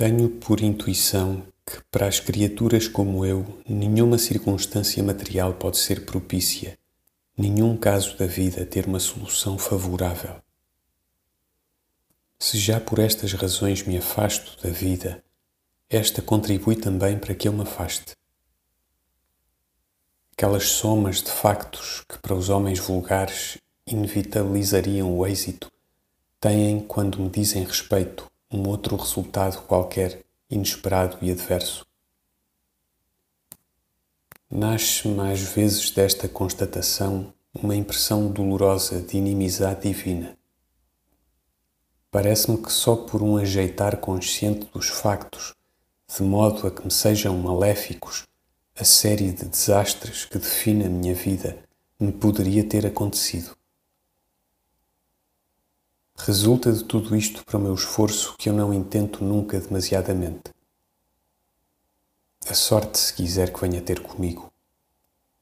Tenho por intuição que, para as criaturas como eu, nenhuma circunstância material pode ser propícia, nenhum caso da vida ter uma solução favorável. Se já por estas razões me afasto da vida, esta contribui também para que eu me afaste. Aquelas somas de factos que para os homens vulgares inevitabilizariam o êxito, têm, quando me dizem respeito, um outro resultado qualquer, inesperado e adverso. Nasce-me às vezes desta constatação uma impressão dolorosa de inimizade divina. Parece-me que só por um ajeitar consciente dos factos, de modo a que me sejam maléficos, a série de desastres que define a minha vida me poderia ter acontecido. Resulta de tudo isto para o meu esforço que eu não intento nunca demasiadamente. A sorte, se quiser que venha ter comigo.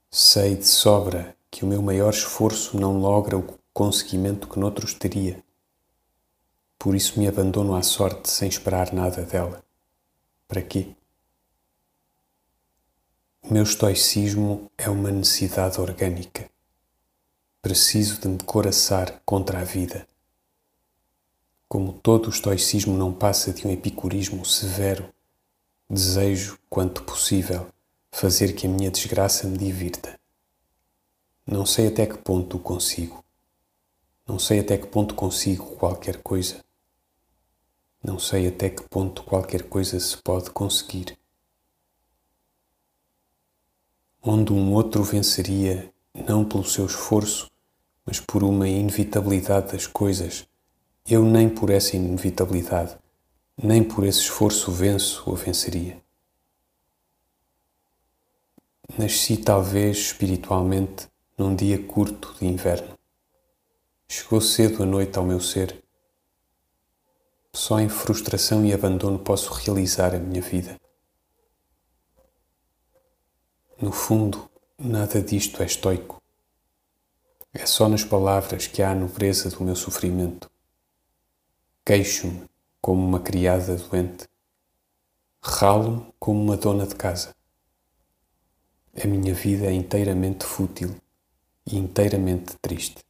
Sei de sobra que o meu maior esforço não logra o conseguimento que noutros teria. Por isso me abandono à sorte sem esperar nada dela. Para quê? O meu estoicismo é uma necessidade orgânica. Preciso de me coraçar contra a vida como todo o estoicismo não passa de um epicurismo severo, desejo, quanto possível, fazer que a minha desgraça me divirta. Não sei até que ponto o consigo. Não sei até que ponto consigo qualquer coisa. Não sei até que ponto qualquer coisa se pode conseguir. Onde um outro venceria, não pelo seu esforço, mas por uma inevitabilidade das coisas eu nem por essa inevitabilidade, nem por esse esforço venço ou venceria. Nasci talvez espiritualmente num dia curto de inverno. Chegou cedo a noite ao meu ser. Só em frustração e abandono posso realizar a minha vida. No fundo, nada disto é estoico. É só nas palavras que há a nobreza do meu sofrimento. Queixo-me como uma criada doente. Ralo-me como uma dona de casa. A minha vida é inteiramente fútil e inteiramente triste.